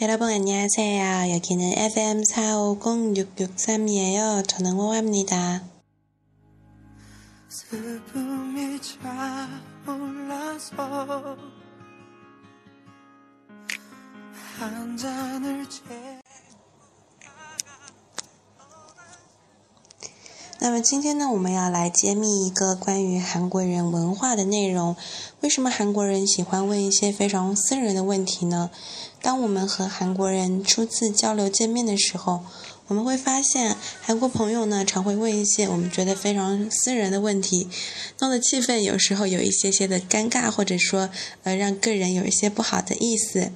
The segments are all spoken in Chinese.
여러분 안녕하세요. 여기는 FM 450-6663이에요. 저는 호화입니다. 슬픔이 차올라서 한 잔을 채... 那么今天呢，我们要来揭秘一个关于韩国人文化的内容。为什么韩国人喜欢问一些非常私人的问题呢？当我们和韩国人初次交流见面的时候，我们会发现韩国朋友呢常会问一些我们觉得非常私人的问题，弄得气氛有时候有一些些的尴尬，或者说呃让个人有一些不好的意思。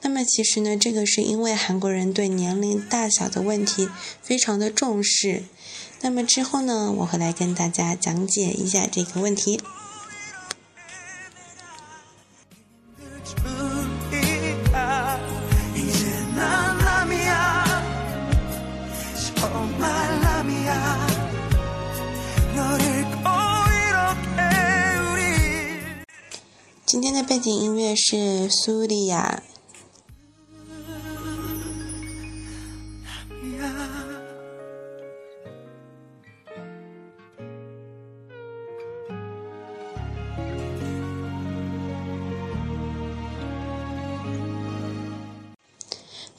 那么其实呢，这个是因为韩国人对年龄大小的问题非常的重视。那么之后呢，我会来跟大家讲解一下这个问题。今天的背景音乐是苏丽亚。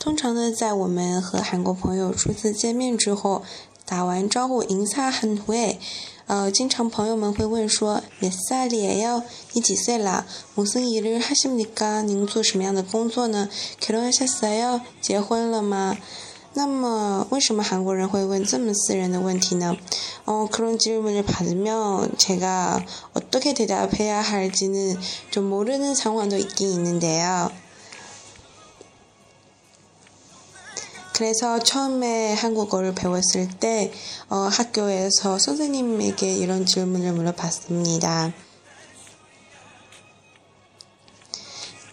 通常呢，在我们和韩国朋友初次见面之后，打完招呼，迎擦很会，呃，经常朋友们会问说，몇살이에 요？ 你几岁了？무슨일을하십니 까？ 您做什么样的工作呢？결혼하셨어 요？ 结婚了吗？那么，为什么韩国人会问这么私人的问题呢？어그런질문을받으면제가어떻게대답해야할지는좀모르는상황도있긴있는데요 그래서 처음에 한국어를 배웠을 때 어, 학교에서 선생님에게 이런 질문을 물어봤습니다.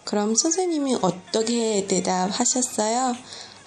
그럼 선생님이 어떻게 대답하셨어요?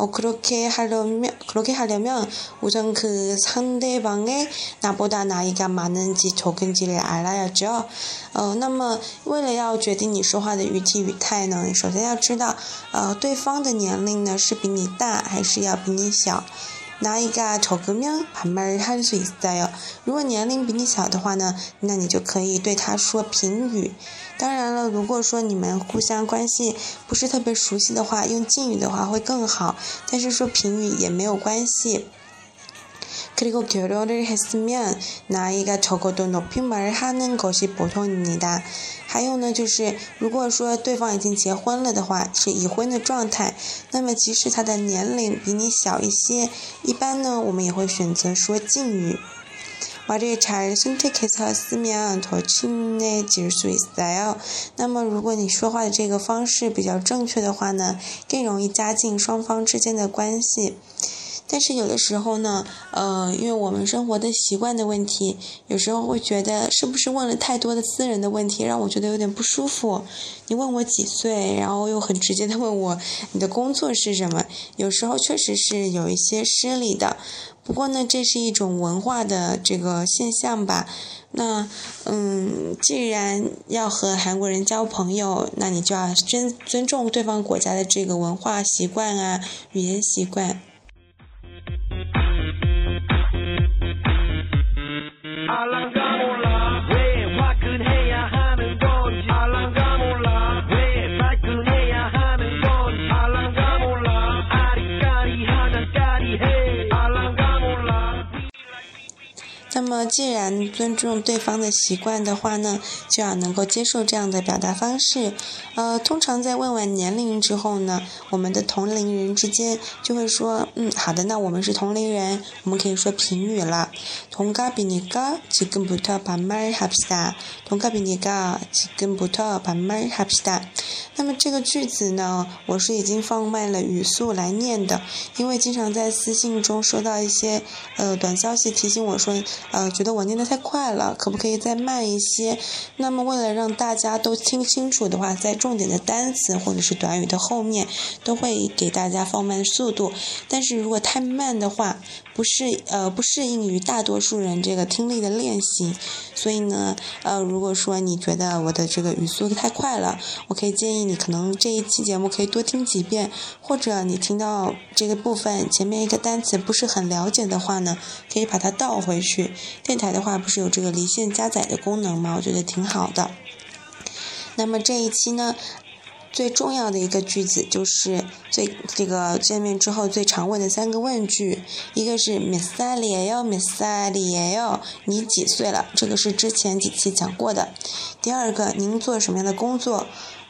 어, 그렇게 하려면, 그렇게 하려면 우선 그 상대방의 나보다 나이가 많은지 적은지를 알아야죠. 어, 那么为了要决定你说话的语气语态呢，首先要知道，呃，对方的年龄呢是比你大还是要比你小。 나이가 적으면 반말을 할 수 있어요. 如果年龄比你小的话呢，那你就可以对他说评语。当然了，如果说你们互相关系不是特别熟悉的话，用敬语的话会更好。但是说评语也没有关系。 그리고 결혼을 했으면 나이가 적어도 높임말을 하는 것이 보통입니다. 还有呢，就是如果说对方已经结婚了的话，是已婚的状态，那么即使他的年龄比你小一些，一般呢，我们也会选择说敬语。 말을 잘 선택해서 쓰면 더 친해질 수 있어요. 那么如果你说话的这个方式比较正确的话呢，更容易加近双方之间的关系。 但是有的时候呢，呃，因为我们生活的习惯的问题，有时候会觉得是不是问了太多的私人的问题，让我觉得有点不舒服。你问我几岁，然后又很直接的问我你的工作是什么，有时候确实是有一些失礼的。不过呢，这是一种文化的这个现象吧。那，嗯，既然要和韩国人交朋友，那你就要尊尊重对方国家的这个文化习惯啊，语言习惯。那么，既然尊重对方的习惯的话呢，就要能够接受这样的表达方式。呃，通常在问完年龄之后呢，我们的同龄人之间就会说：“嗯，好的，那我们是同龄人，我们可以说评语了。”同가비니까지금부터반말합시 다。 同가비니까지금부터반말합시 다。 那么这个句子呢，我是已经放慢了语速来念的，因为经常在私信中收到一些呃短消息提醒我说。呃，觉得我念的太快了，可不可以再慢一些？那么为了让大家都听清楚的话，在重点的单词或者是短语的后面都会给大家放慢速度。但是如果太慢的话，不适呃不适应于大多数人这个听力的练习。所以呢，呃如果说你觉得我的这个语速太快了，我可以建议你可能这一期节目可以多听几遍，或者你听到这个部分前面一个单词不是很了解的话呢，可以把它倒回去。电台的话不是有这个离线加载的功能吗？我觉得挺好的。那么这一期呢，最重要的一个句子就是最这个见面之后最常问的三个问句，一个是 Miss Sally 哟，Miss Sally 哟，你几岁了？这个是之前几期讲过的。第二个，您做什么样的工作？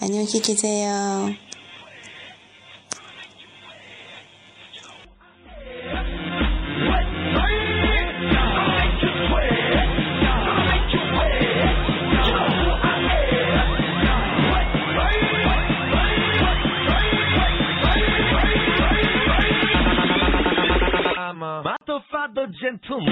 안녕히 계세요。 I'm a motherfucker gentleman.